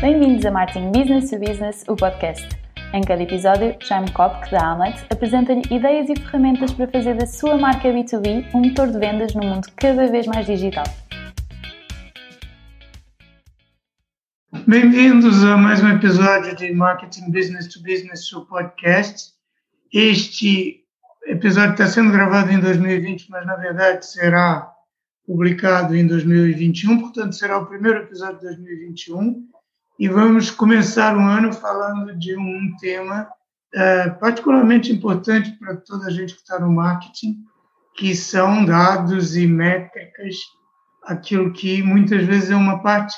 Bem-vindos a Marketing Business to Business, o podcast. Em cada episódio, Jaime Kopk, da Amlet, apresenta-lhe ideias e ferramentas para fazer da sua marca B2B um motor de vendas num mundo cada vez mais digital. Bem-vindos a mais um episódio de Marketing Business to Business, o podcast. Este episódio está sendo gravado em 2020, mas na verdade será publicado em 2021, portanto será o primeiro episódio de 2021 e vamos começar o ano falando de um tema é, particularmente importante para toda a gente que está no marketing, que são dados e métricas, aquilo que muitas vezes é uma parte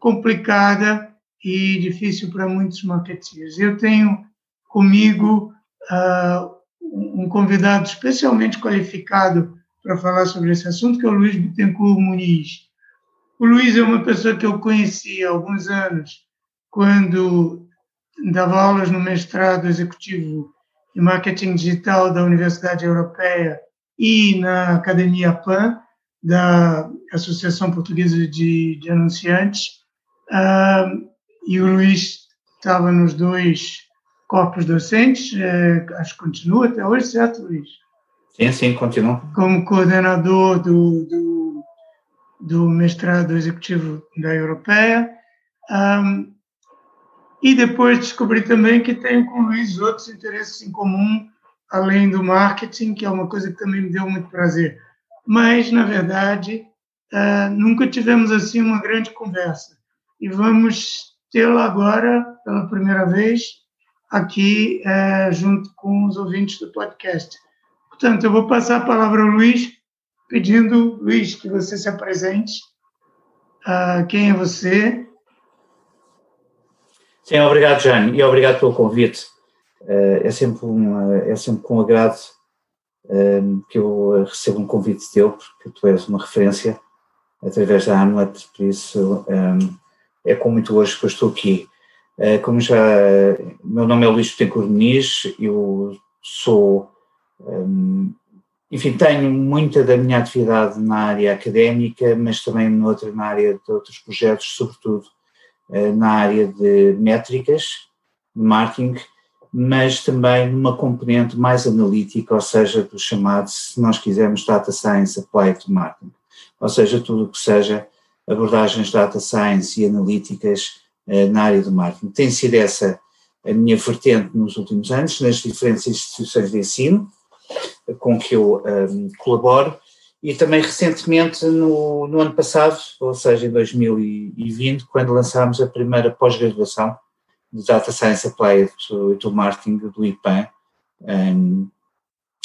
complicada e difícil para muitos marketeers. Eu tenho comigo uh, um convidado especialmente qualificado para falar sobre esse assunto, que é o Luiz Bittencourt Muniz. O Luiz é uma pessoa que eu conheci há alguns anos, quando dava aulas no mestrado executivo em marketing digital da Universidade Europeia e na Academia PAN, da Associação Portuguesa de, de Anunciantes. Uh, e o Luiz estava nos dois corpos docentes, uh, acho que continua até hoje, certo, Luiz? Sim, sim, continua. Como coordenador do, do, do mestrado executivo da Europeia. Um, e depois descobri também que tenho com o Luiz outros interesses em comum, além do marketing, que é uma coisa que também me deu muito prazer. Mas, na verdade, uh, nunca tivemos assim uma grande conversa. E vamos tê-la agora, pela primeira vez, aqui uh, junto com os ouvintes do podcast. Portanto, eu vou passar a palavra ao Luiz, pedindo, Luiz, que você se apresente. Uh, quem é você? Sim, obrigado, Jane, e obrigado pelo convite. Uh, é, sempre um, é sempre com agrado uh, que eu recebo um convite teu, porque tu és uma referência através da Hamlet, por isso um, é com muito gosto que eu estou aqui. Como já, meu nome é Luís Betancourt Muniz, eu sou enfim, tenho muita da minha atividade na área académica, mas também noutra, na área de outros projetos, sobretudo uh, na área de métricas, de marketing, mas também numa componente mais analítica, ou seja, do chamado, se nós quisermos, Data Science Applied to Marketing, ou seja, tudo o que seja abordagens Data Science e analíticas uh, na área do marketing. Tem sido essa a minha vertente nos últimos anos, nas diferentes instituições de ensino, com que eu um, colaboro, e também recentemente no, no, ano passado, ou seja, em 2020, quando lançámos a primeira pós-graduação de Data Science Applied to, to Marketing do IPAN, um,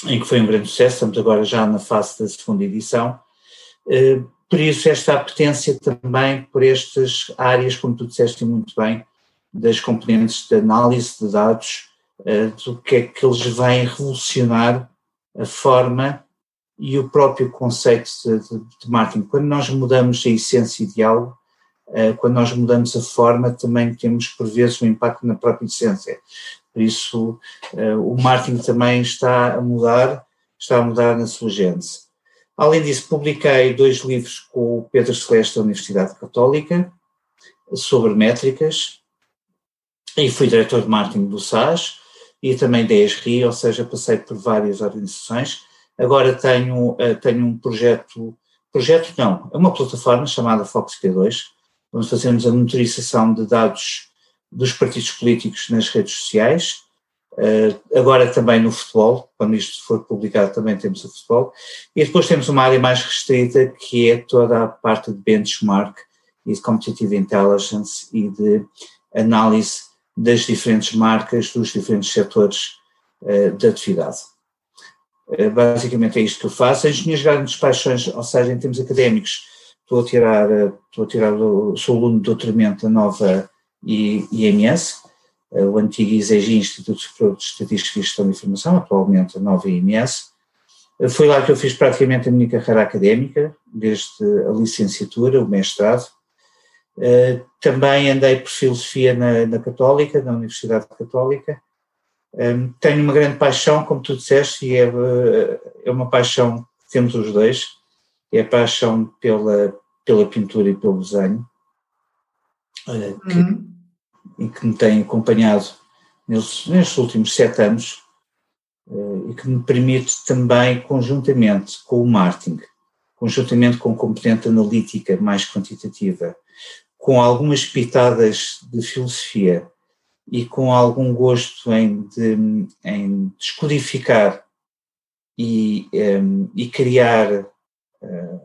em que foi um grande sucesso, estamos agora já na fase da segunda edição. Uh, por isso, esta apetência também por estas áreas, como tu disseste muito bem, das componentes de análise de dados, uh, do que é que eles vêm revolucionar a forma e o próprio conceito de, de, de marketing. Quando nós mudamos a essência de algo, uh, quando nós mudamos a forma, também temos por vezes um impacto na própria essência. Por isso, uh, o marketing também está a mudar, está a mudar na sua gênese. Além disso, publiquei dois livros com o Pedro Celeste da Universidade Católica sobre métricas e fui diretor de marketing do SAS e também da ESRI, ou seja, passei por várias organizações. Agora tenho, eh, tenho um projeto, projeto não, é uma plataforma chamada Fox P2, onde fazemos a monitorização de dados dos partidos políticos nas redes sociais, eh, agora também no futebol, quando isto for publicado também temos o futebol, e depois temos uma área mais restrita que é toda a parte de benchmark e de competitive intelligence e de análise das diferentes marcas, dos diferentes setores uh, de atividade. Uh, basicamente é isto que eu faço. As minhas grandes paixões, ou seja, em termos académicos, estou a tirar, uh, estou a tirar sou aluno de doutoramento da nova IMS, o antigo ISEG, Instituto de Estatística e Gestão de Informação, atualmente a nova IMS. Foi lá que eu fiz praticamente a minha carreira académica, desde a licenciatura, o mestrado, Uh, também andei por filosofia na, na, Católica, na Universidade Católica. Um, ehm, tenho uma grande paixão, como tu disseste, e é, é uma paixão que temos os dois, é a paixão pela, pela pintura e pelo desenho. que, uhum. e que me tem acompanhado nestes, nestes últimos sete anos e que me permite também, conjuntamente com o marketing, conjuntamente com componente analítica mais quantitativa, com algumas pitadas de filosofia e com algum gosto em, de, em descodificar e, um, e criar uh,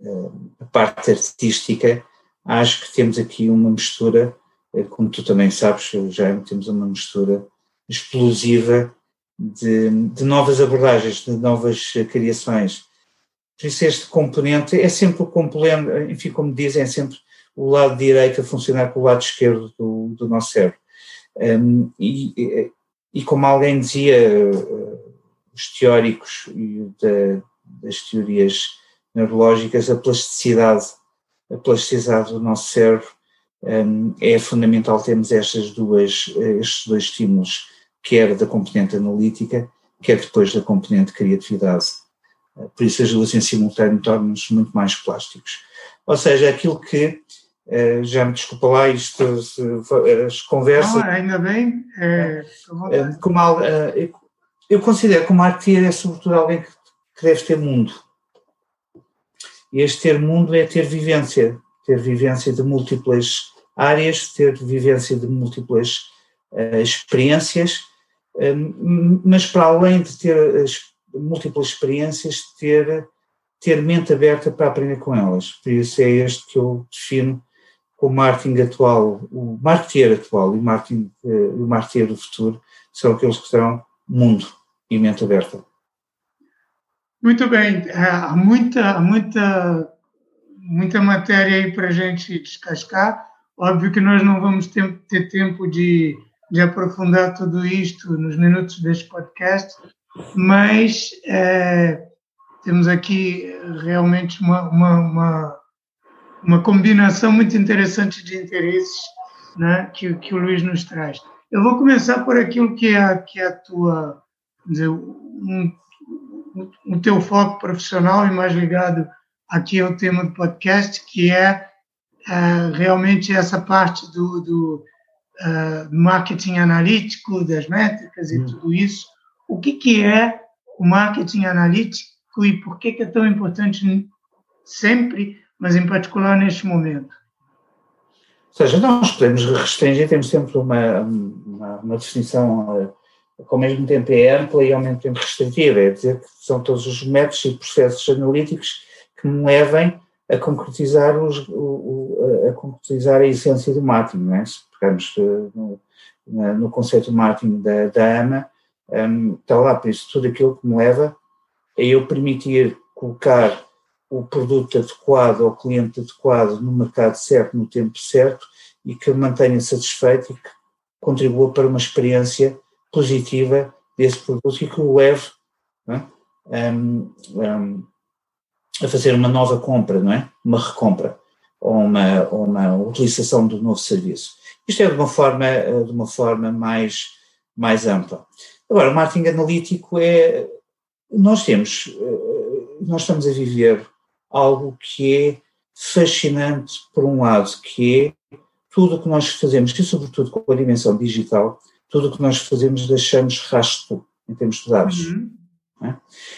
uh, a parte artística, acho que temos aqui uma mistura, uh, como tu também sabes, já temos uma mistura explosiva de, de novas abordagens, de novas criações por isso este componente é sempre o componente, enfim, como dizem, é sempre o lado direito a funcionar com o lado esquerdo do, do nosso cérebro. Um, e, e, como alguém dizia, os teóricos da, das teorias neurológicas, a plasticidade, a plasticidade do nosso cérebro um, é fundamental termos estas duas, estes dois estímulos, quer da componente analítica, quer depois da componente de criatividade por isso as duas em simultâneo tornam-nos muito mais plásticos. Ou seja, aquilo que, eh, já me desculpa lá, isto, as conversas... Ah, ainda bem. É, eh, como, eh, eu considero que o marketeer é sobretudo alguém que deve ter mundo. E este ter mundo é ter vivência, ter vivência de múltiplas áreas, ter vivência de múltiplas uh, experiências, mas para além de ter múltiplas experiências, ter, ter mente aberta para aprender com elas. Por isso é este que eu defino como marketing atual, o marketeer atual e o marketing, eh, o marketeer do futuro são aqueles que terão mundo e mente aberta. Muito bem, é, há muita, muita, muita matéria aí para a gente descascar. Óbvio que nós não vamos ter, ter tempo de, de aprofundar tudo isto nos minutos deste podcast, mas é, temos aqui realmente uma, uma, uma, uma, combinação muito interessante de interesses né, que, que o Luiz nos traz. Eu vou começar por aquilo que é, que é a tua, dizer, um, o teu foco profissional e mais ligado aqui ao tema do podcast, que é, é realmente essa parte do, do uh, marketing analítico, das métricas e hum. tudo isso, o que, que é o marketing analítico e por que, que é tão importante sempre, mas em particular neste momento? Ou seja, nós podemos restringir, temos sempre uma, uma, uma eh, que ao mesmo tempo é ampla e ao mesmo tempo restritiva, é dizer que são todos os métodos e processos analíticos que me levem a concretizar, os, o, a concretizar a essência do marketing, não é? Se pegarmos eh, no, no conceito de marketing da, da AMA, um, está lá, isso tudo aquilo que me leva a eu permitir colocar o produto adequado ao cliente adequado no mercado certo, no tempo certo e que mantenha satisfeito e que contribua para uma experiência positiva desse produto e que o leve é? um, um, a fazer uma nova compra, não é? Uma recompra ou uma, ou uma utilização do novo serviço. Isto é de uma forma, de uma forma mais, mais ampla. Agora, o marketing analítico é. Nós temos. Eh, nós estamos a viver algo que é fascinante, por um lado, que é tudo o que nós fazemos, e sobretudo com a dimensão digital, tudo o que nós fazemos deixamos rastro em termos de dados. Uhum. É?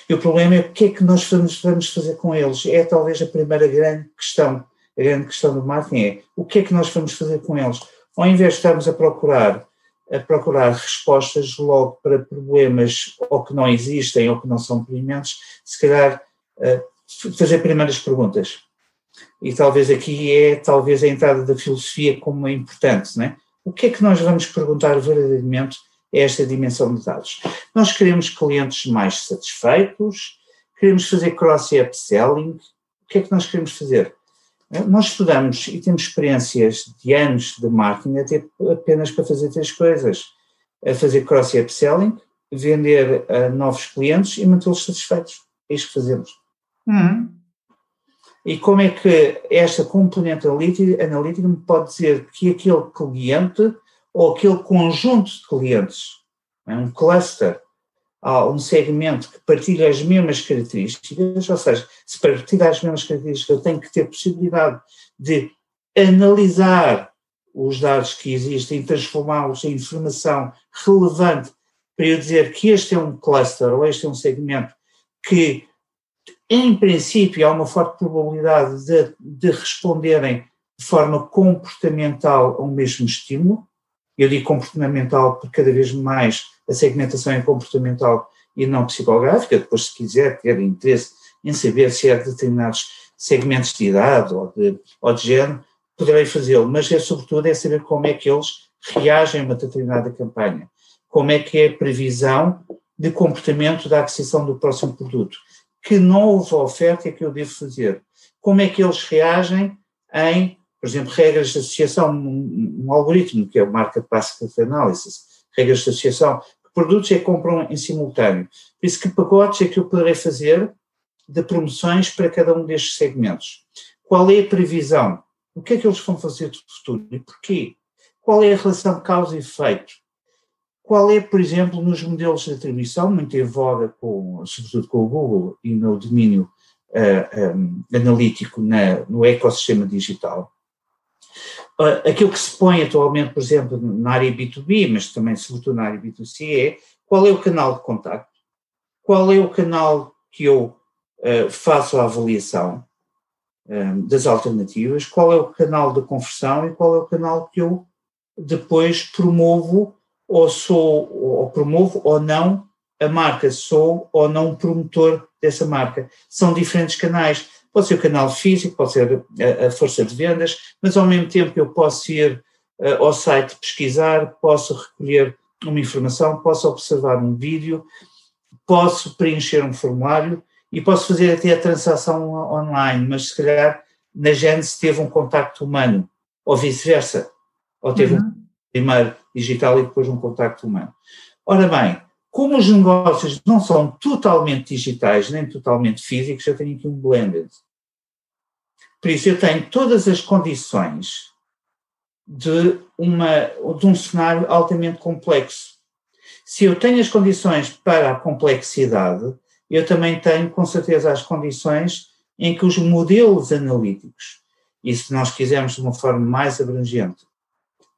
E o problema é o que é que nós vamos, vamos fazer com eles. É talvez a primeira grande questão. A grande questão do marketing é o que é que nós vamos fazer com eles. Ao invés de estarmos a procurar a procurar respostas logo para problemas ou que não existem ou que não são prementes, se calhar uh, fazer primeiras perguntas. E talvez aqui é talvez a entrada da filosofia como é importante, não é? O que é que nós vamos perguntar verdadeiramente a esta dimensão de dados? Nós queremos clientes mais satisfeitos, queremos fazer cross-upselling, o que é que nós queremos fazer? Nós estudamos e temos experiências de anos de marketing até apenas para fazer três coisas: a fazer cross e upselling, vender a novos clientes e mantê-los satisfeitos. É isso que fazemos. Uhum. E como é que esta componente analítica, analítica me pode dizer que aquele cliente ou aquele conjunto de clientes, é um cluster, a um segmento que partilha as mesmas características, ou seja, se partilha as mesmas características, eu tenho que ter possibilidade de analisar os dados que existem, transformá-los em informação relevante para eu dizer que este é um cluster ou este é um segmento que, em princípio, há uma forte probabilidade de, de responderem de forma comportamental ao mesmo estímulo. Eu digo comportamental porque cada vez mais a segmentação é comportamental e não psicográfica. Depois, se quiser ter interesse em saber se é de determinados segmentos de idade ou de, ou de género, poderei fazê-lo, mas é sobretudo é saber como é que eles reagem a uma determinada campanha, como é que é a previsão de comportamento da aquisição do próximo produto, que nova oferta é que eu devo fazer, como é que eles reagem em, por exemplo, regras de associação, um, um algoritmo que é o Market Basket Analysis, regras de associação, que produtos é que compram em simultâneo, por isso que pacotes é que eu poderei fazer de promoções para cada um destes segmentos. Qual é a previsão? O que é que eles vão fazer do futuro e porquê? Qual é a relação causa e efeito? Qual é, por exemplo, nos modelos de atribuição, muito em voga, com, sobretudo com o Google e no domínio uh, eh, um, eh, analítico na, no ecossistema digital, aquilo que se põe atualmente, por exemplo, na área B2B, mas também sobretudo na área B2C, é qual é o canal de contato, qual é o canal que eu uh, faço a avaliação, um, das alternativas, qual é o canal de conversão e qual é o canal que eu depois promovo ou sou, ou promovo ou não a marca, sou ou não promotor dessa marca. São diferentes canais. Pode ser o canal físico, pode ser a, a força de vendas, mas ao mesmo tempo eu posso ir uh, ao site pesquisar, posso recolher uma informação, posso observar um vídeo, posso preencher um formulário e posso fazer até a transação online, mas se calhar na Gênesis teve um contacto humano, ou vice-versa, ou teve uhum. um primeiro digital e depois um contacto humano. Ora bem, como os negócios não são totalmente digitais nem totalmente físicos, eu tenho aqui um blended. Por isso eu tenho todas as condições de, uma, de um cenário altamente complexo. Se eu tenho as condições para a complexidade, eu também tenho com certeza as condições em que os modelos analíticos, e se nós quisermos de uma forma mais abrangente,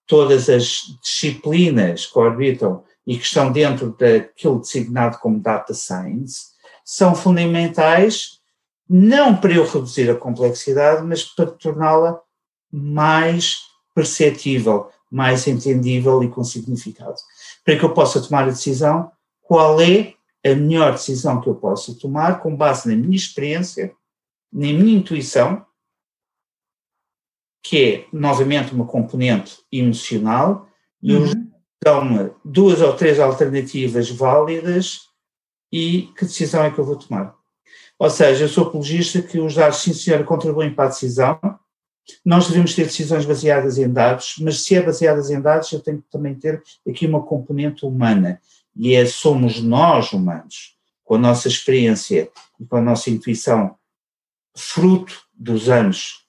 todas as disciplinas que orbitam e que estão dentro daquilo designado como data science, são fundamentais não para eu reduzir a complexidade, mas para torná-la mais perceptível, mais entendível e com significado. Para que eu possa tomar a decisão qual é a melhor decisão que eu possa tomar com base na minha experiência, na minha intuição, que é novamente uma componente emocional, e uhum. dão-me duas ou três alternativas válidas e que decisão é que eu vou tomar. Ou seja, eu sou apologista que os dados, sim senhora, contribuem para a decisão, nós devemos ter decisões baseadas em dados, mas se é baseadas em dados, eu tenho que também ter aqui uma componente humana. E é somos nós humanos, com a nossa experiência e com a nossa intuição, fruto dos anos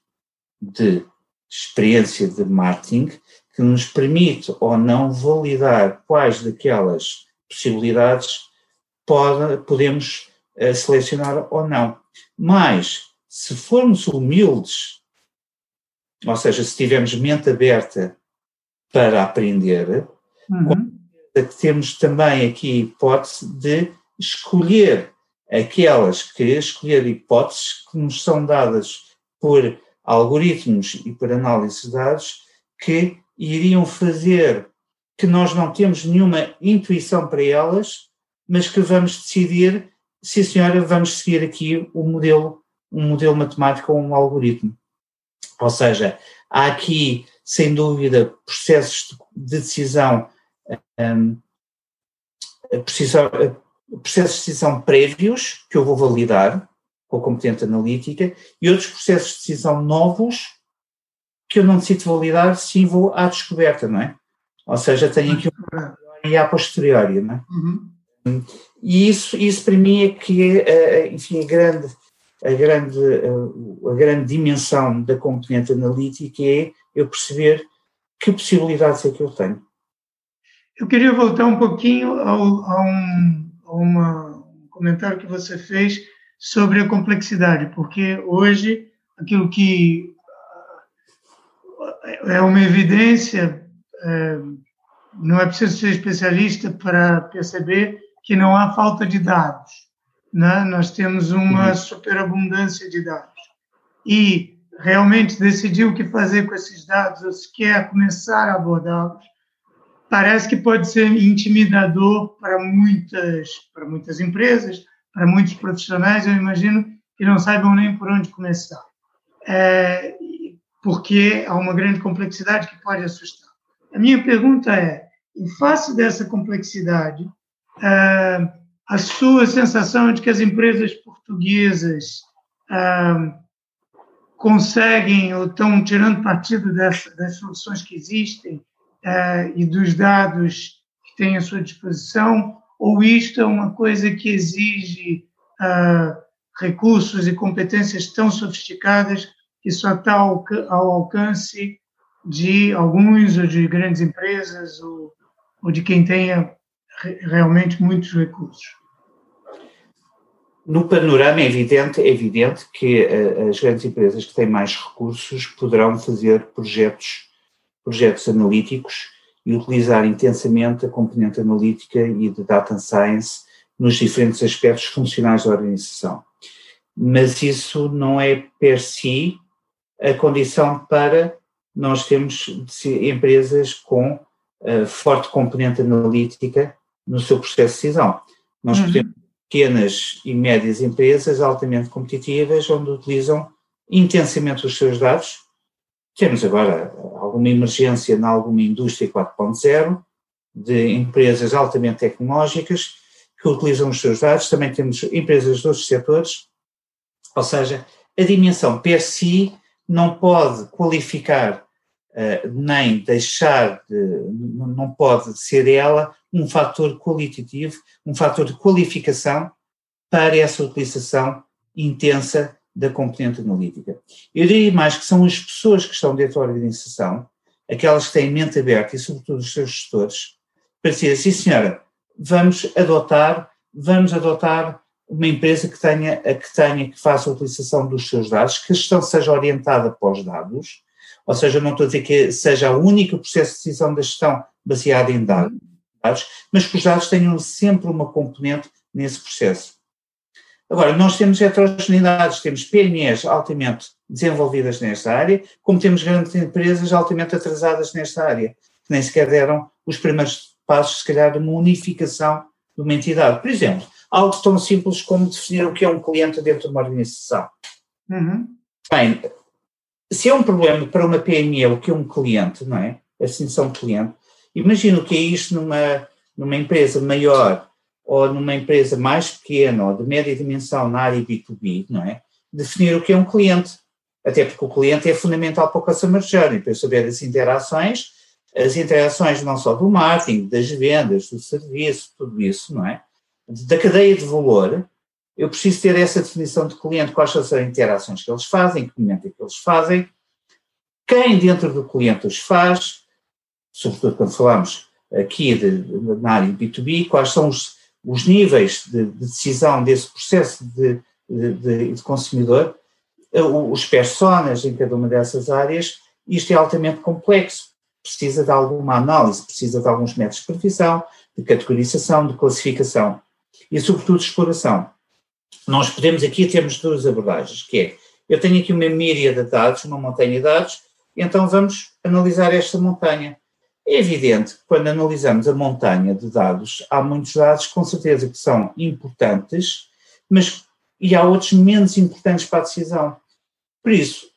de experiência de marketing, que nos permite ou não validar quais daquelas possibilidades pode, podemos uh, selecionar ou não. Mas, se formos humildes, ou seja, se tivermos mente aberta para aprender, uhum temos também aqui a hipótese de escolher aquelas que escolher hipóteses que nos são dadas por algoritmos e por análise de dados que iriam fazer que nós não temos nenhuma intuição para elas, mas que vamos decidir, sim senhora, vamos seguir aqui um modelo, um modelo matemático ou um algoritmo. Ou seja, há aqui, sem dúvida, processos de decisão um, processos de decisão prévios, que eu vou validar com a competente analítica, e outros processos de decisão novos que eu não necessito validar, sim vou à descoberta, não é? Ou seja, tenho aqui um e a posteriori, não é? Uhum. E isso, isso para mim é que é, enfim, a grande, a grande, a grande dimensão da componente analítica é eu perceber que possibilidades é que eu tenho. Eu queria voltar um pouquinho ao, a, um, a uma, um comentário que você fez sobre a complexidade, porque hoje aquilo que é uma evidência, é, não é preciso ser especialista para perceber que não há falta de dados. Né? Nós temos uma uhum. superabundância de dados. E realmente decidir o que fazer com esses dados, ou se quer começar a abordá-los, parece que pode ser intimidador para muitas, para muitas empresas, para muitos profissionais, eu imagino, que não saibam nem por onde começar. É, porque há uma grande complexidade que pode assustar. A minha pergunta é, em face dessa complexidade, a sua sensação de que as empresas portuguesas é, conseguem ou estão tirando partido dessa, das soluções que existem é, e dos dados que têm à sua disposição, ou isto é uma coisa que exige recursos e competências tão sofisticadas que só está ao alcance de alguns ou de grandes empresas ou, ou de quem tenha realmente muitos recursos. No panorama é evidente, é evidente que uh, as grandes empresas que têm mais recursos poderão fazer projetos, projetos analíticos e utilizar intensamente a componente analítica e de data science nos diferentes aspectos funcionais da organização. Mas isso não é per si a condição para nós termos empresas com uh, forte componente analítica no seu processo de decisão. Nós uhum. podemos pequenas e médias empresas altamente competitivas, onde utilizam intensamente os seus dados. Temos agora alguma emergência em alguma indústria 4.0, de empresas altamente tecnológicas que utilizam os seus dados, também temos empresas de outros setores, ou seja, a dimensão per si não pode qualificar uh, nem deixar de, não pode ser ela um fator qualitativo, um fator de qualificação para essa utilização intensa da componente analítica. Eu diria mais que são as pessoas que estão dentro da organização, aquelas que têm mente aberta e sobretudo os seus gestores, para dizer, sim senhora, vamos adotar, vamos adotar uma empresa que tenha, que tenha, que faça a utilização dos seus dados, que a gestão seja orientada para os dados, ou seja, não estou a dizer que seja o único processo de decisão da gestão baseado em dados, mas que os dados tenham sempre uma componente nesse processo. Agora, nós temos heterogeneidades, temos PMEs altamente desenvolvidas nesta área, como temos grandes empresas altamente atrasadas nesta área, que nem sequer deram os primeiros passos, se calhar, de uma unificação de uma entidade. Por exemplo, algo tão simples como definir o que é um cliente dentro de uma organização. Uhum. Bem, se é um problema para uma PME o que é um cliente, não é? A definição de cliente, imagino que é isto numa, numa empresa maior ou numa empresa mais pequena ou de média dimensão na área B2B, não é? Definir o que é um cliente. Até porque o cliente é fundamental para o customer journey, para eu saber as interações, as interações não só do marketing, das vendas, do serviço, tudo isso, não é? da cadeia de valor, eu preciso ter essa definição de cliente, quais são as interações que eles fazem, que momento é que eles fazem, quem dentro do cliente os faz, sobretudo quando falamos aqui de, de, na área B2B, quais são os, os níveis de, de, decisão desse processo de, de consumidor, os personas em cada uma dessas áreas, isto é altamente complexo, precisa de alguma análise, precisa de alguns métodos de previsão, de categorização, de classificação e, sobretudo, exploração. Nós podemos aqui termos duas abordagens, que é, eu tenho aqui uma míria de dados, uma montanha de dados, então vamos analisar esta montanha. É evidente que quando analisamos a montanha de dados, há muitos dados com certeza que são importantes, mas e há outros menos importantes para a decisão. Por isso,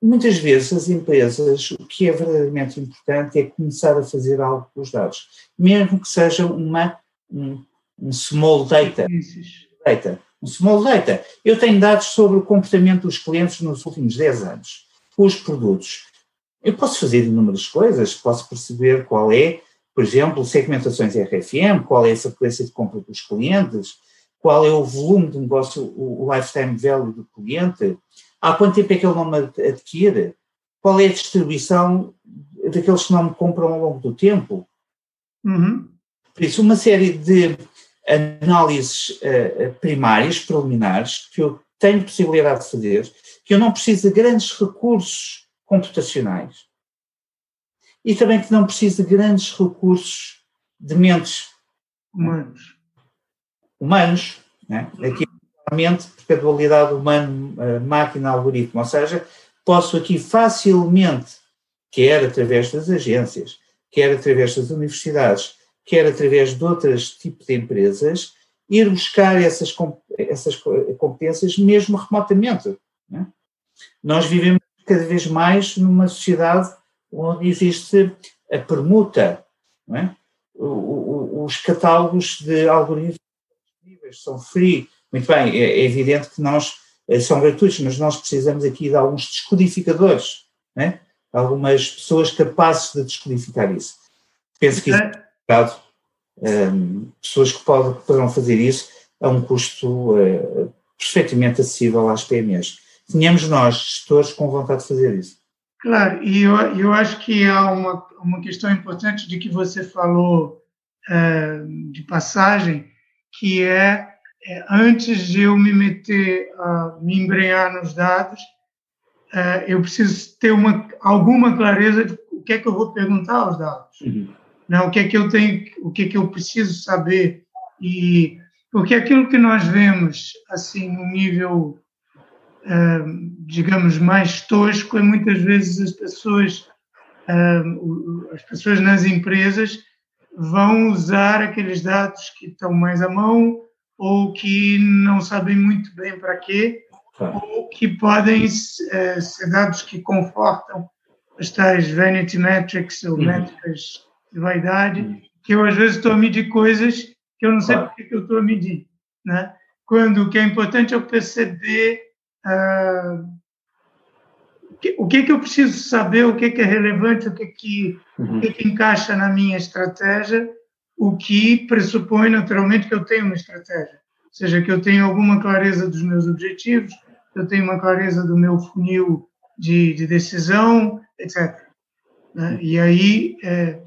muitas vezes as empresas, o que é verdadeiramente importante é começar a fazer algo com os dados, mesmo que seja uma, um, um small data. data. Um small data. Eu tenho dados sobre o comportamento dos clientes nos últimos 10 anos, os produtos. Eu posso fazer inúmeras coisas, posso perceber qual é, por exemplo, segmentações RFM, qual é a frequência de compra dos clientes, qual é o volume de negócio, o lifetime value do cliente, há quanto tempo é que ele não me adquire, qual é a distribuição daqueles que não me compram ao longo do tempo. Uhum. Por isso, uma série de análises uh, primárias, preliminares, que eu tenho possibilidade de fazer, que eu não preciso de grandes recursos computacionais. e também que não precisa de grandes recursos de mentes humanos. Humanos, né? aqui realmente porque dualidade humano-máquina-algoritmo, ou seja, posso aqui facilmente, quer através das agências, quer através das universidades, quer através de outros tipos de empresas, ir buscar essas, essas competências mesmo remotamente. Né? Nós vivemos cada vez mais numa sociedade onde existe a permuta, é? os catálogos de algoritmos são free. Muito bem, é, é evidente que nós eh, são gratuitos, mas nós precisamos aqui de alguns descodificadores, né? algumas pessoas capazes de descodificar isso. Penso que isso é um, pessoas que, podem, poderão fazer isso a um custo uh, perfeitamente acessível às PMEs. Tínhamos nós, gestores, com vontade de fazer isso. Claro, e eu, eu acho que há uma, uma questão importante de que você falou uh, de passagem, que é, é, antes de eu me meter, a me embrenhar nos dados, uh, eu preciso ter uma, alguma clareza de o que é que eu vou perguntar aos dados. Uhum. Né? O que é que eu tenho, o que é que eu preciso saber e porque aquilo que nós vemos assim no nível digamos mais tosco é muitas vezes as pessoas as pessoas nas empresas vão usar aqueles dados que estão mais à mão ou que não sabem muito bem para quê ou que podem uh, ser dados que confortam as tais vanity metrics ou uhum. métricas de vaidade, uhum. que eu às vezes estou a medir coisas que eu não sei porque que eu estou a medir, né? Quando o que é importante é eu perceber uh, o que, é que eu preciso saber, o que é, que é relevante, o que é que, uhum. o que, que encaixa na minha estratégia, o que pressupõe naturalmente que eu tenho uma estratégia, ou seja, que eu tenho alguma clareza dos meus objetivos, eu tenho uma clareza do meu funil de, de decisão, etc. Né? E aí é,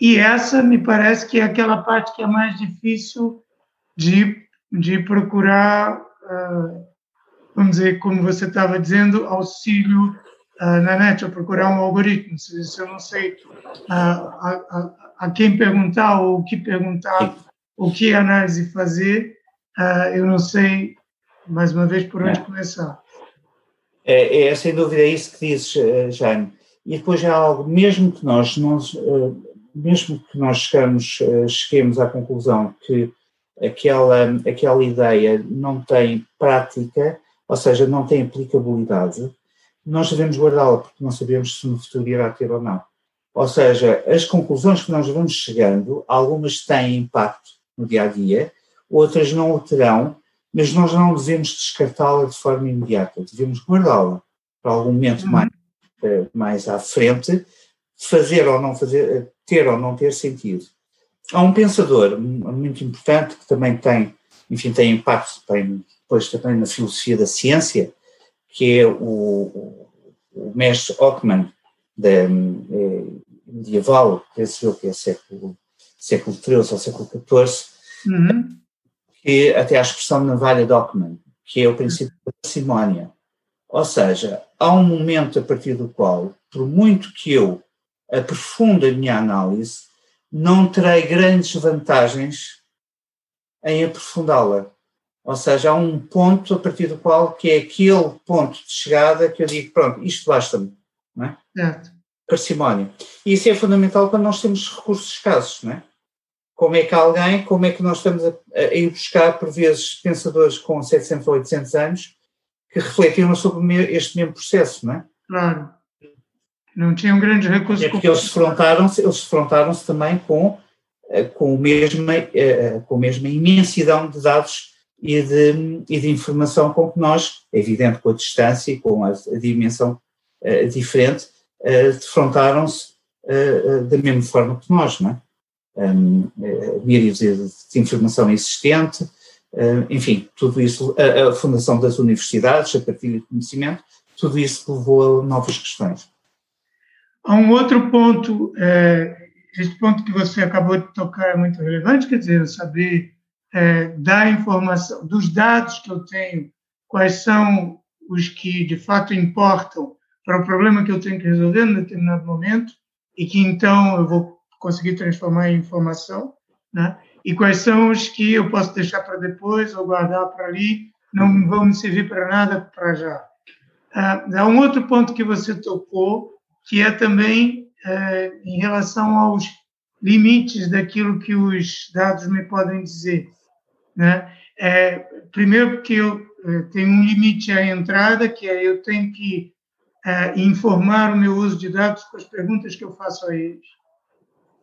e essa me parece que é aquela parte que é mais difícil de, de procurar, uh, vamos dizer, como você estava dizendo, auxílio uh, na net, ou procurar um algoritmo. Se, se eu não sei uh, a, a, a, quem perguntar, ou o que perguntar, o que análise fazer, eu não sei, mais uma vez, por onde começar. É, é, sem dúvida é isso que dizes, Jaime. E depois há algo, mesmo que nós não, mesmo que nós chegamos, eh, cheguemos à conclusão que aquela, aquela ideia não tem prática, ou seja, não tem aplicabilidade, nós devemos guardá-la porque não sabemos se no futuro irá ter ou não. Ou seja, as conclusões que nós vamos chegando, algumas têm impacto no dia a dia, outras não o terão, mas nós não devemos descartá-la de forma imediata, devemos guardá-la para algum momento uhum. mais, eh, mais à frente, fazer ou não fazer, ter ou não ter sentido. Há um pensador muito importante que também tem, enfim, tem impacto tem, depois também na filosofia da ciência, que é o, o mestre Ockman, da, é, medieval, penso eu que é século, século XIII ou século XIV, uhum. que até a expressão navalha de Ockman, que é o princípio da parcimónia. Ou seja, há um momento a partir do qual, por muito que eu aprofundo a minha análise, não terei grandes vantagens em aprofundá-la. Ou seja, há um ponto a partir do qual, que é aquele ponto de chegada que eu digo, pronto, isto basta-me. Não é? Certo. Parcimónia. E isso é fundamental quando nós temos recursos escassos, não é? Como é que alguém, como é que nós estamos a, a ir buscar, por vezes, pensadores com 700 ou 800 anos que refletiram sobre este mesmo processo, não é? Claro não tinham grandes recursos. É porque eles defrontaram-se eles defrontaram-se também com, eh, com, o mesma, eh, eh, com a mesma imensidão de dados e de, e de informação com que nós, é evidente com a distância e com a, a dimensão uh, diferente, uh, defrontaram-se uh, da mesma forma que nós, não é? Um, de, de, informação existente, enfim, tudo isso, a, a fundação das universidades, a partilha de conhecimento, tudo isso levou a novas questões. Há um outro ponto, esse ponto que você acabou de tocar é muito relevante, quer dizer, saber é, da informação, dos dados que eu tenho, quais são os que de fato importam para o problema que eu tenho que resolver em determinado momento, e que então eu vou conseguir transformar em informação, né? e quais são os que eu posso deixar para depois ou guardar para ali, não vão me servir para nada para já. Ah, há um outro ponto que você tocou, que é também eh, em relação aos limites daquilo que os dados me podem dizer. Né? É, primeiro, porque eu eh, tenho um limite à entrada, que é eu tenho que é, informar o meu uso de dados com as perguntas que eu faço a eles.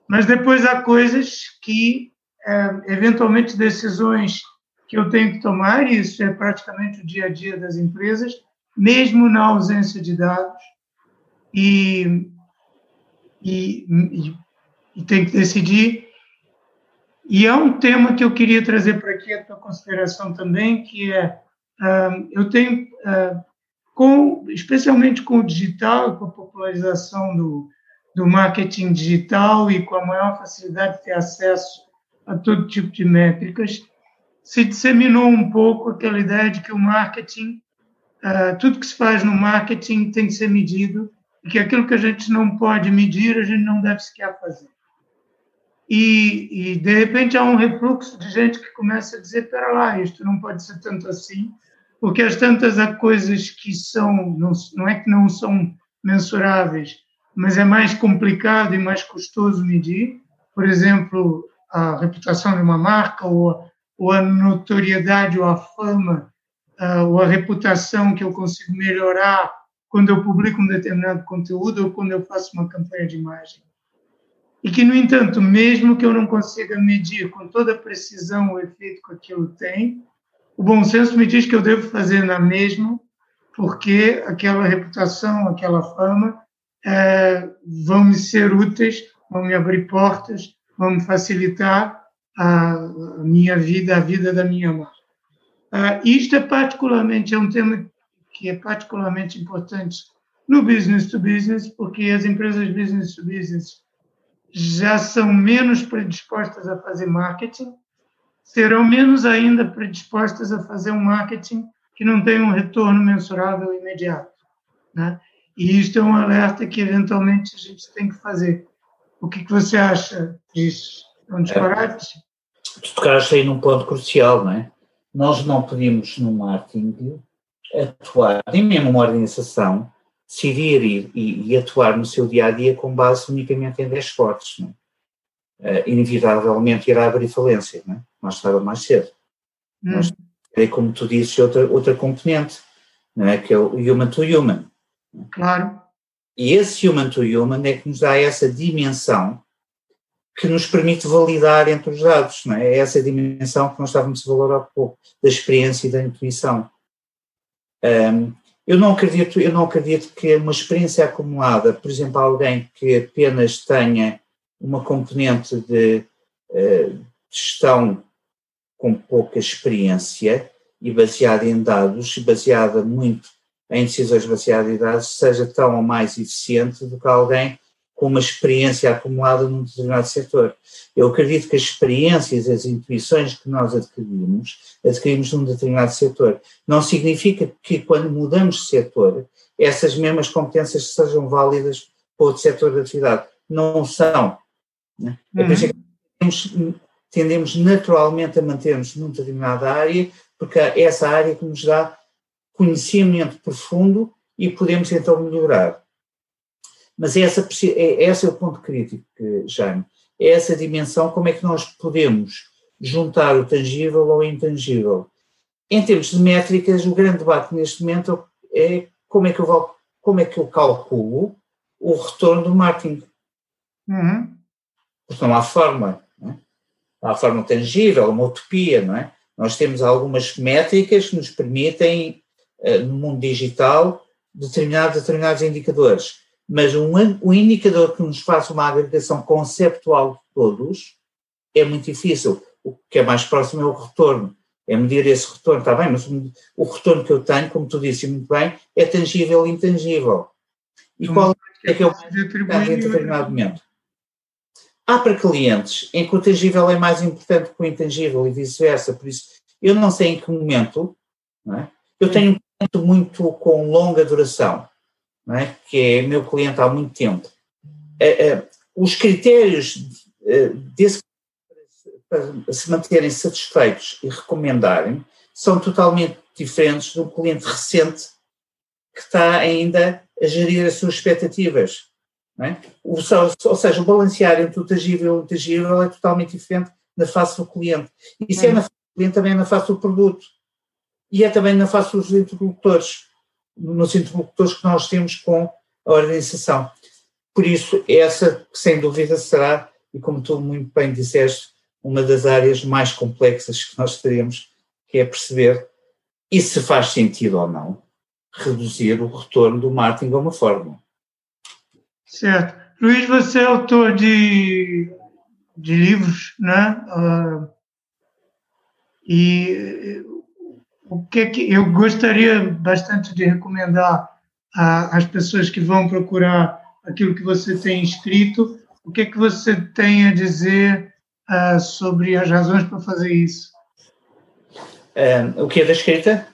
Mas depois há coisas que, é, eventualmente, decisões que eu tenho que tomar, e isso é praticamente o dia a dia das empresas, mesmo na ausência de dados, e, e, e, e tem que decidir. E há um tema que eu queria trazer para aqui a tua consideração também, que é, uh, eu tenho, uh, com, especialmente com o digital, com a popularização do, do marketing digital e com a maior facilidade de ter acesso a todo tipo de métricas, se disseminou um pouco aquela ideia de que o marketing, uh, tudo que se faz no marketing tem que ser medido e que aquilo que a gente não pode medir, a gente não deve sequer fazer. E, e, de repente há um refluxo de gente que começa a dizer: pera lá, isto não pode ser tanto assim, porque as tantas há coisas que são, não, não é que não são mensuráveis, mas é mais complicado e mais custoso medir. Por exemplo, a reputação de uma marca, ou, ou a notoriedade, ou a fama, ou a reputação que eu consigo melhorar quando eu publico um determinado conteúdo ou quando eu faço uma campanha de imagem. E que, no entanto, mesmo que eu não consiga medir com toda a precisão o efeito que aquilo tem, o bom senso me diz que eu devo fazer na mesma, porque aquela reputação, aquela fama é, vão me ser úteis, vão me abrir portas, vão me facilitar a, minha vida, a vida da minha mãe. Uh, isto é particularmente é um tema que é particularmente importante no business to business, porque as empresas business to business já são menos predispostas a fazer marketing, serão menos ainda predispostas a fazer um marketing que não tem um retorno mensurável imediato. Né? E isto é um alerta que eventualmente a gente tem que fazer. O que, que você acha disso? É um disparate? Tu tocaste aí num ponto crucial, não é? Nós não podemos, no marketing, atuar, nem mesmo uma organização, decidir e, e, atuar no seu dia a dia com base unicamente em dashboards. Não é? uh, inevitavelmente irá abrir falência, não é? mais tarde ou mais cedo. Hum. Mas é como tu dizes, outra, outra componente, não é? que é o human to human. É? Claro. E esse human to human é que nos dá essa dimensão que nos permite validar entre os dados, não é? é essa dimensão que nós estávamos a valorar há pouco, da experiência e da intuição. Um, eu não acredito, eu não acredito que uma experiência acumulada, por exemplo, alguém que apenas tenha uma componente de uh, gestão com pouca experiência e baseada em dados, e baseada muito em decisões baseadas em dados, seja tão ou mais eficiente do que alguém com uma experiência acumulada num determinado setor. Eu acredito que as experiências, as intuições que nós adquirimos, adquirimos num determinado setor. Não significa que quando mudamos de setor, essas mesmas competências sejam válidas para outro setor de atividade. Não são. Né? É uhum. Tendemos, tendemos naturalmente a manter-nos numa determinada área, porque é essa área que nos dá conhecimento profundo e podemos então melhorar. Mas essa, é, esse é o ponto crítico, Jaime. É essa dimensão, como é que nós podemos juntar o tangível ao intangível. Em termos de métricas, o grande debate neste momento é como é que eu, como é que eu calculo o retorno do marketing. Uhum. Porque não há forma. Não é? Há forma tangível, uma utopia, não é? Nós temos algumas métricas que nos permitem, eh, no mundo digital, determinar determinados indicadores mas um, um indicador que nos faça uma agregação conceptual de todos é muito difícil. O que é mais próximo é o retorno, é medir esse retorno, está bem, mas o retorno que eu tenho, como tu disse muito bem, é tangível e intangível. E qual é que é o mais importante em determinado momento? Há para clientes em que o tangível é mais importante que o intangível e vice-versa, por isso eu não sei em que momento, é? eu tenho um momento muito com longa duração, é? que é meu cliente há muito tempo, os critérios desse, para se manterem satisfeitos e recomendarem são totalmente diferentes de um cliente recente que está ainda a gerir as suas expectativas. É? O, ou seja, o balancear entre o tangível e o intangível é totalmente diferente na face do cliente. E se é na face do cliente, também é na face do produto. E é também na face dos interlocutores, nos interlocutores que nós temos com a organização. Por isso, essa, sem dúvida, será, e como tu muito bem disseste, uma das áreas mais complexas que nós teremos, que é perceber e se faz sentido ou não reduzir o retorno do marketing a uma fórmula. Certo. Luís, você é autor de, de livros, né? Uh, e o que é que eu gostaria bastante de recomendar às pessoas que vão procurar aquilo que você tem escrito, o que é que você tem a dizer uh, sobre as razões para fazer isso? o que é da escrita?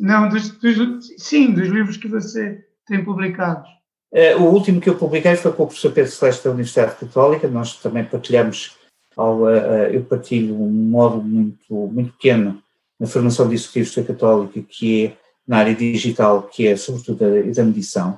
Não, dos, dos, sim, dos livros que você tem publicados. Uh, o último que eu publiquei foi com o professor Pedro Celeste da Universidade Católica, nós também partilhamos, ao, uh, eu partilho um módulo muito, muito pequeno na formação de executivos da Católica, que é na área digital, que é sobretudo a da medição.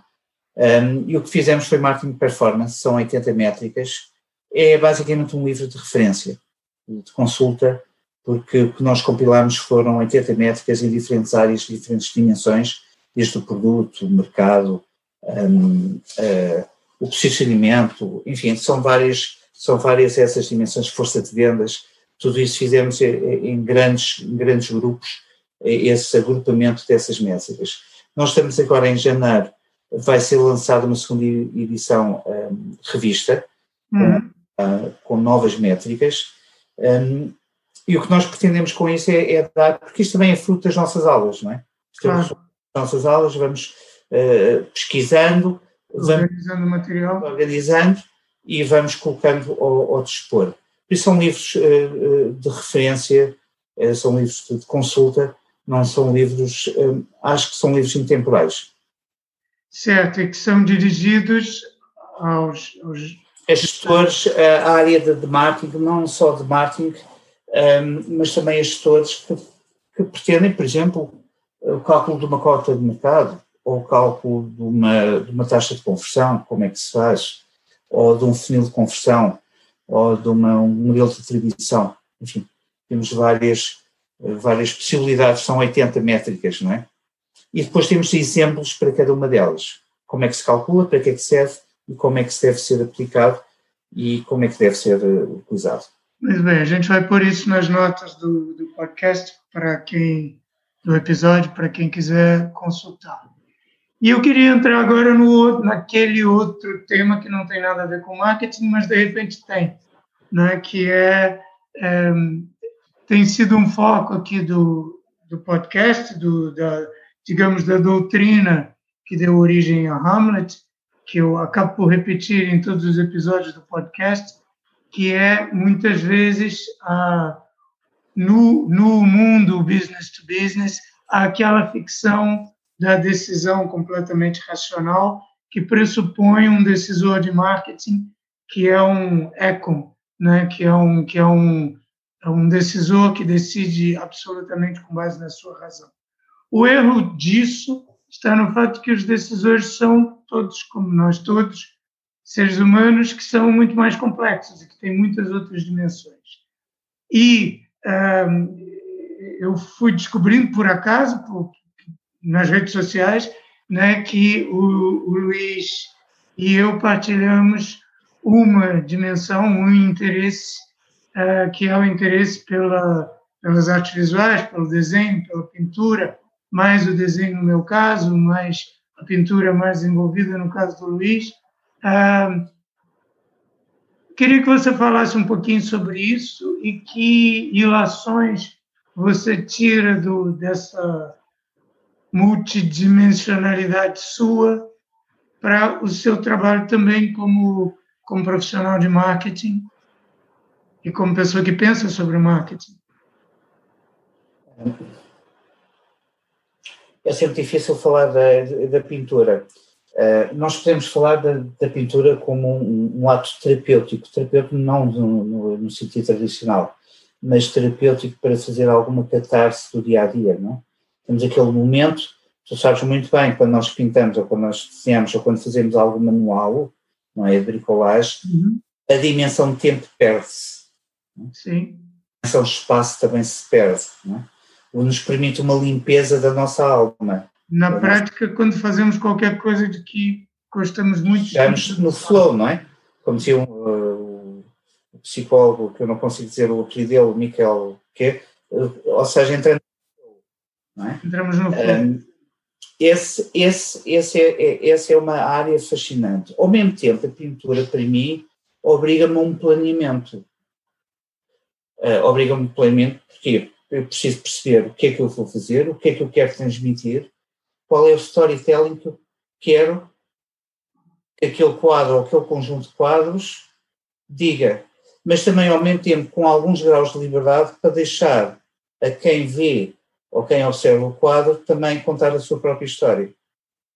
Um, e o que fizemos foi marketing performance, são 80 métricas, é basicamente um livro de referência, de consulta, porque o que nós compilamos foram 80 métricas em diferentes áreas, diferentes dimensões, desde o produto, o mercado, um, uh, o posicionamento, enfim, são várias, são várias essas dimensões, força de vendas, tudo isso fizemos em grandes, em grandes grupos, esse agrupamento dessas métricas. Nós estamos agora em janeiro, vai ser lançada uma segunda edição um, revista, uhum. com, uh, com, novas métricas, um, e o que nós pretendemos com isso é, é, dar, porque isto também é fruto das nossas aulas, não é? Claro. Das nossas aulas, vamos uh, pesquisando, organizando o material, organizando e vamos colocando ao, ao dispor. Por isso são livros uh, de referência, uh, são livros de consulta, não são livros, acho que são livros intemporais. Certo, e que são dirigidos aos, aos... A gestores, a área de, marketing, não só de marketing, um, mas também a gestores que, que, pretendem, por exemplo, o cálculo de uma cota de mercado, ou o cálculo de uma, de uma taxa de conversão, como é que se faz, ou de um funil de conversão, ou de uma, um modelo de atribuição. Enfim, temos várias, várias possibilidades, são 80 métricas, não é? E depois temos exemplos para cada uma delas. Como é que se calcula, para que é que serve e como é que se deve ser aplicado e como é que deve ser eh, utilizado. Muito bem, a gente vai pôr isso nas notas do, do podcast para quem do episódio para quem quiser consultar. E eu queria entrar agora no naquele outro tema que não tem nada a ver com marketing, mas de repente tem, né? Que é, é tem sido um foco aqui do, do podcast, do da digamos da doutrina que deu origem a Hamlet, que eu acabo por repetir em todos os episódios do podcast, que é muitas vezes a, no, no mundo business to business aquela ficção da decisão completamente racional que pressupõe um decisor de marketing que é um econ, né, que é um que é um é um decisor que decide absolutamente com base na sua razão. O erro disso está no fato que os decisores são todos como nós todos seres humanos que são muito mais complexos e que têm muitas outras dimensões. E um, eu fui descobrindo por acaso, por, nas redes sociais, né, que o, o Luiz e eu partilhamos uma dimensão, um interesse, uh, que é o interesse pela, pelas artes visuais, pelo desenho, pela pintura, mais o desenho no meu caso, mais a pintura mais envolvida no caso do Luiz. Ah, queria que você falasse um pouquinho sobre isso e que ilações você tira do, dessa multidimensionalidade sua para o seu trabalho também como, como profissional de marketing e como pessoa que pensa sobre marketing. É sempre difícil falar da, da pintura. Uh, nós podemos falar da, da pintura como um, um, ato terapêutico, terapêutico não no, no, no, sentido tradicional, mas terapêutico para fazer alguma catarse do dia a dia, não é? Temos aquele momento, tu sabes muito bem, quando nós pintamos ou quando nós desenhamos ou quando fazemos algo manual, não é? De bricolagem, uhum. a dimensão de tempo perde-se. Sim. A dimensão de espaço também se perde, não é? O nos permite uma limpeza da nossa alma na prática, quando fazemos qualquer coisa de que gostamos muito. Estamos no flow, não é? Como dizia um, uh, o psicólogo, que eu não consigo dizer o apelido dele, Michael, que uh, ou seja, entrando é? Entramos no. Um, esse, esse, esse, é, é, esse é uma área fascinante. Ao mesmo tempo, a pintura, para mim, obriga-me a um planeamento. Uh, obriga-me a um planeamento, porque eu preciso perceber o que é que eu vou fazer, o que é que eu quero transmitir, qual é o storytelling que eu quero que aquele quadro ou aquele conjunto de quadros diga, mas também ao mesmo tempo com alguns graus de liberdade para deixar a quem vê ou quem observa o quadro também contar a sua própria história.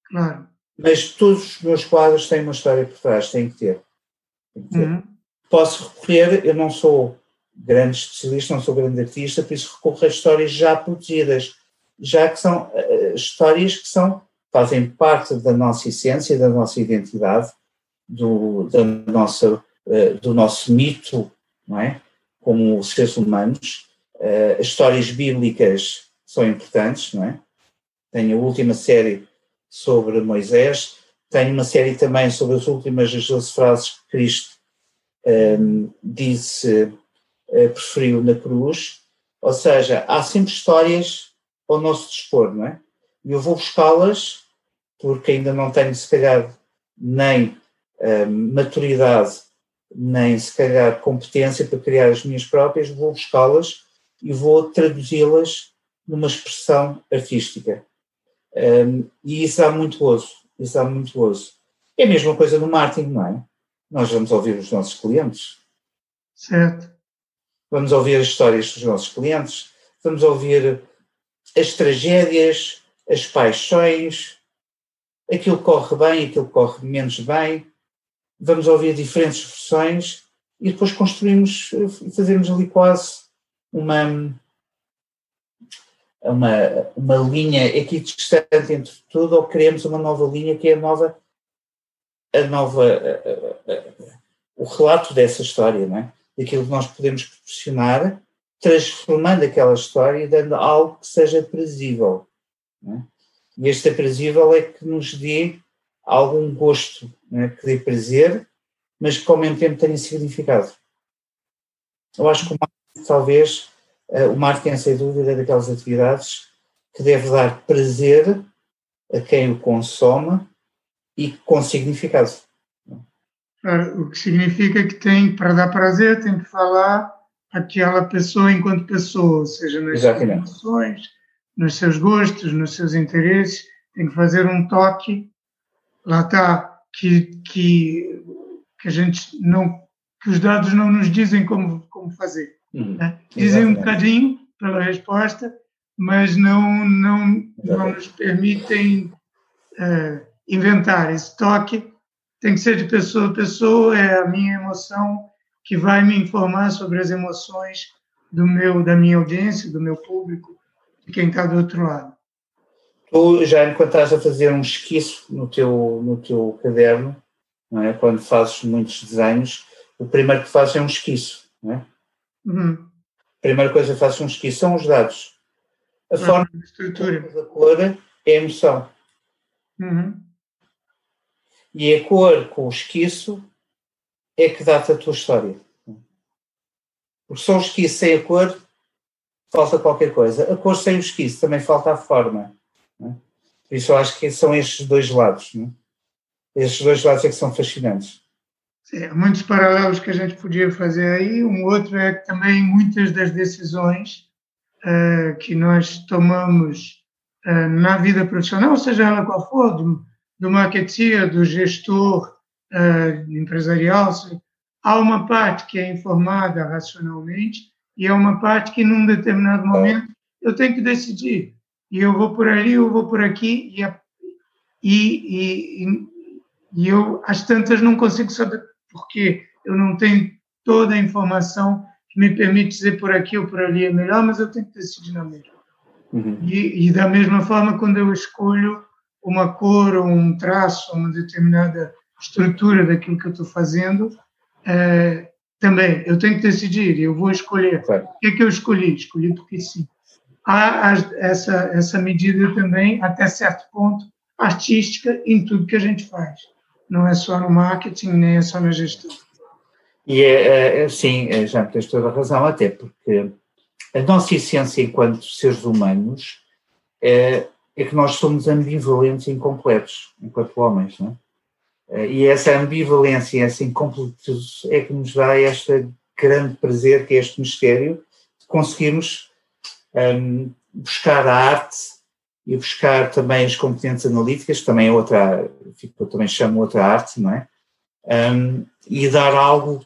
Claro. Mas todos os meus quadros têm uma história por trás, têm que ter. Tem que ter. Uhum. Posso recorrer, eu não sou grande especialista, não sou grande artista, por isso recorro a histórias já produzidas, já que são uh, histórias que são, fazem parte da nossa essência, da nossa identidade, do, da nossa, uh, do nosso mito, não é? Como seres humanos. Uh, as histórias bíblicas são importantes, não é? Tenho a última série sobre Moisés, tenho uma série também sobre as últimas 12 frases que Cristo um, disse, preferiu na cruz. Ou seja, há sempre histórias ao nosso dispor, não é? E eu vou buscá-las porque ainda não tenho, se calhar, nem uh, maturidade, nem, se calhar, competência para criar as minhas próprias, vou buscá-las e vou traduzi-las numa expressão artística. Um, e isso dá muito gozo, isso dá muito gozo. É a mesma coisa no marketing, não é? Nós vamos ouvir os nossos clientes. Certo. Vamos ouvir as histórias dos nossos clientes, vamos ouvir as tragédias, as paixões, aquilo corre bem, aquilo corre menos bem. Vamos ouvir diferentes versões e depois construímos e fazemos ali quase uma, uma, uma linha equidistante entre tudo ou criamos uma nova linha que é a nova, a nova a, a, o relato dessa história, não é? Daquilo que nós podemos proporcionar transformando aquela história e dando algo que seja aprazível. É? E este aprazível é que nos dê algum gosto, é? que dê prazer, mas que ao mesmo tempo tenha significado. Eu acho que o marketing, talvez, o marketing, sem dúvida, é daquelas atividades que deve dar prazer a quem o consome e com significado. Claro, o que significa que tem, para dar prazer, tem que falar aquela pessoa enquanto pessoa, ou seja, nas Exatamente. suas emoções, nos seus gostos, nos seus interesses, tem que fazer um toque, lá está, que, que, que a gente não, que os dados não nos dizem como, como fazer. Uhum. Né? Dizem um bocadinho pela resposta, mas não, não, não nos permitem uh, inventar. Esse toque tem que ser de pessoa a pessoa, é a minha emoção que vai me informar sobre as emoções do meu, da minha audiência, do meu público, de quem está do outro lado. Tu já enquanto estás a fazer um esquiço no teu, no teu caderno, não é? quando fazes muitos desenhos, o primeiro que fazes é um esquiço. Não é? Uhum. A primeira coisa que fazes um esquiço são os dados. A uhum. forma de estrutura da cor é a emoção. Uhum. E a cor com o esquiço é que dá-te a tua história. Porque só o esquiço sem a cor, falta qualquer coisa. A cor sem o esquiço também falta a forma. É? Por isso eu acho que são estes dois lados. Não é? Estes dois lados é que são fascinantes. Há muitos paralelos que a gente podia fazer aí. Um outro é que também muitas das decisões uh, que nós tomamos uh, na vida profissional, seja ela qual for, do, do marketeer, do gestor, uh, empresarial, há uma parte que é informada racionalmente e há uma parte que, num determinado momento, eu tenho que decidir. E eu vou por ali, eu vou por aqui, e a, e, e, e eu, às tantas, não consigo saber porque eu não tenho toda a informação que me permite dizer por aqui ou por ali é melhor, mas eu tenho que decidir na mesma. Uhum. E, e, da mesma forma, quando eu escolho uma cor ou um traço, uma determinada estrutura daquilo que eu estou fazendo, é, também eu tenho que decidir, eu vou escolher. Claro. O que, é que eu escolhi? Escolhi porque sim. Há essa, essa medida também, até certo ponto, artística em tudo que a gente faz. Não é só no marketing, nem é só na gestão. E é, é, é sim, é, já tens toda a razão, até porque a nossa essência enquanto seres humanos é, é que nós somos ambivalentes e incompletos, enquanto homens, não é? E essa ambivalência, essa incompletude é que nos dá este grande prazer, que é este mistério, de conseguirmos um, buscar a arte e buscar também as competências analíticas, também é outra, eu também chamo outra arte, não é? Um, e dar algo,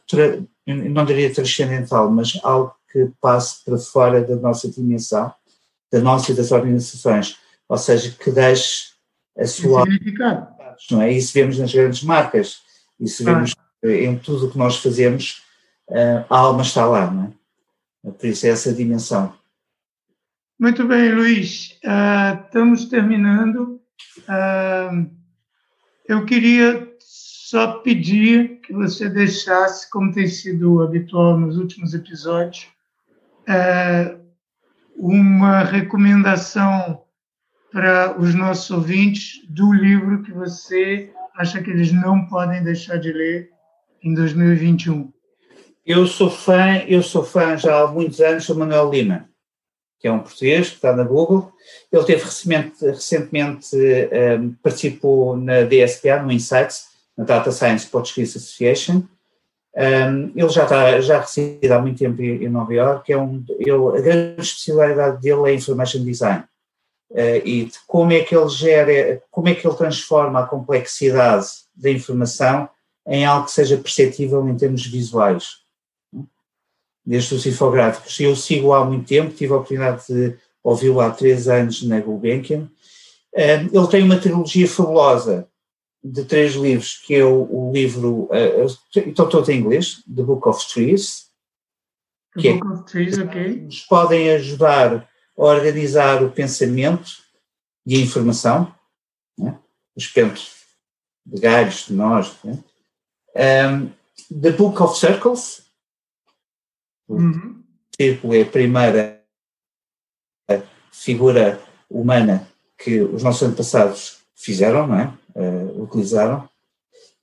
não diria transcendental, mas algo que passe para fora da nossa dimensão, da nossa e das organizações, ou seja, que deixe a sua. Não é? Isso vemos nas grandes marcas, isso vemos ah. em tudo o que nós fazemos, a alma está lá, não é? Por isso é essa dimensão. Muito bem, Luiz. Uh, estamos terminando. Uh, eu queria só pedir que você deixasse, como tem sido habitual nos últimos episódios, uh, uma recomendação para os nossos ouvintes do livro que você acha que eles não podem deixar de ler em 2021. Eu sou fã, eu sou fã já há muitos anos do Manuel Lima que é um português, que está na Google. Ele teve recentemente, recentemente um, participou na DSPA, no Insights, na Data Science Portuguese Association. Um, ele já está, já reside há muito tempo em, Nova York, é um, ele, a grande especialidade dele é Information Design. Uh, e de como é que ele gera, como é que ele transforma a complexidade da informação em algo que seja perceptível em termos visuais desde os infográficos. Eu sigo há muito tempo, tive a oportunidade de ouvi-lo há três anos na Gulbenkian. Ele tem uma trilogia fabulosa de três livros, que é o, o livro, então todo em inglês, The Book of Trees. The é Book of Trees, ok. Nos podem ajudar a organizar o pensamento e a informação, né? os pensos de galhos, de nós. Né? Um, The Book of Circles, Uhum. O círculo é a primeira figura humana que os nossos antepassados fizeram, não é? Uh, utilizaram.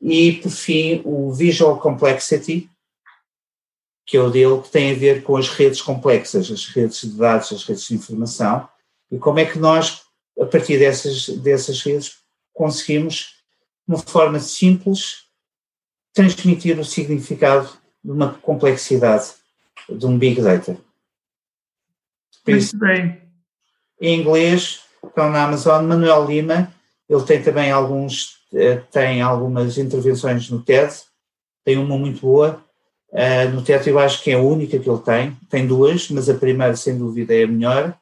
E, por fim, o Visual Complexity, que é o dele, que tem a ver com as redes complexas, as redes de dados, as redes de informação, e como é que nós, a partir dessas, dessas redes, conseguimos, de uma forma simples, transmitir o significado de uma complexidade de um Big Data. Muito bem. Em inglês, estão na Amazon, Manuel Lima, ele tem também alguns, eh, tem algumas intervenções no TED, tem uma muito boa, uh, no TED eu acho que é a única que ele tem, tem duas, mas a primeira sem dúvida é a melhor.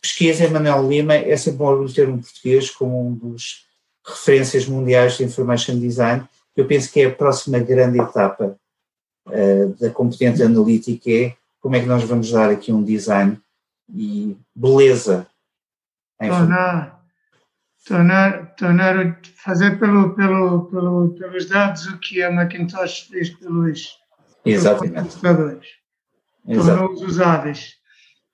Pesquisa em Manuel Lima, é sempre bom ter um português como um dos referências mundiais de Information Design, eu penso que é a próxima grande etapa uh, da competência analítica é como é que nós vamos dar aqui um design e beleza. Tornar, tornar, tornar, fazer pelo, pelo, pelo, pelos dados o que a Macintosh fez pelos, Exatamente. computadores. Tornou-os usáveis.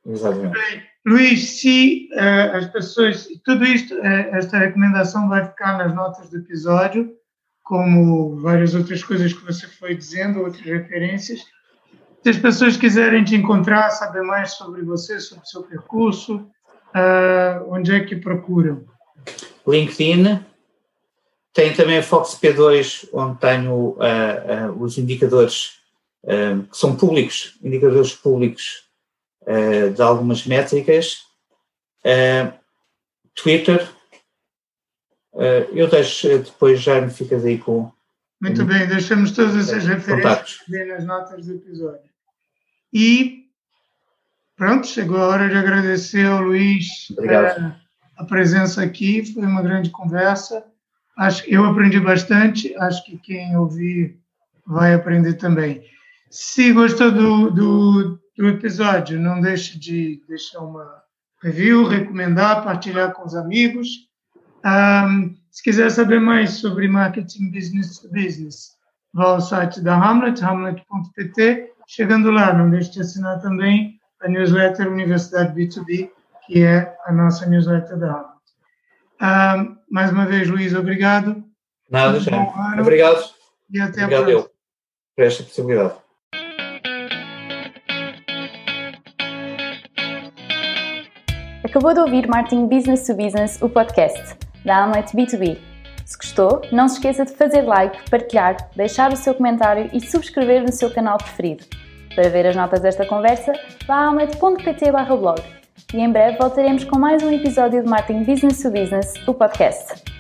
Exatamente. Bem, Luís, se uh, as pessoas, tudo isto, uh, esta recomendação vai ficar nas notas do episódio como várias outras coisas que você foi dizendo, outras referências. Se as pessoas quiserem te encontrar, saber mais sobre você, sobre o seu percurso, uh, onde é que procuram? LinkedIn. Tem também a Fox P2, onde tenho uh, uh, os indicadores que são públicos, indicadores públicos de algumas métricas. Twitter, eu deixo, eh, depois já me ficas aí com. Muito bem, deixamos todas essas referências nas notas do episódio. E pronto, chegou a hora de agradecer ao Luís uh, a presença aqui, foi uma grande conversa. Acho eu aprendi bastante, acho que quem ouvir vai aprender também. Se gostou do, do, do episódio, não deixe de deixar uma review, recomendar, partilhar com os amigos. Um, se quiser saber mais sobre marketing business to business, vá ao site da Hamlet, hamlet.pt. Chegando lá, não deixe de assinar também a newsletter Universidade B2B, que é a nossa newsletter da Hamlet. Um, mais uma vez, Luís, obrigado. Nada, já. Obrigado. E até obrigado a próxima. Eu, por esta possibilidade. Acabou de ouvir Marketing Business to Business, o podcast da Hamlet B2B. Se gostou, não se esqueça de fazer like, partilhar, deixar o seu comentário e subscrever no seu canal preferido. Para ver as notas desta conversa, vá a hamlet.pt blog e em breve voltaremos com mais um episódio de Marketing Business to Business, o podcast.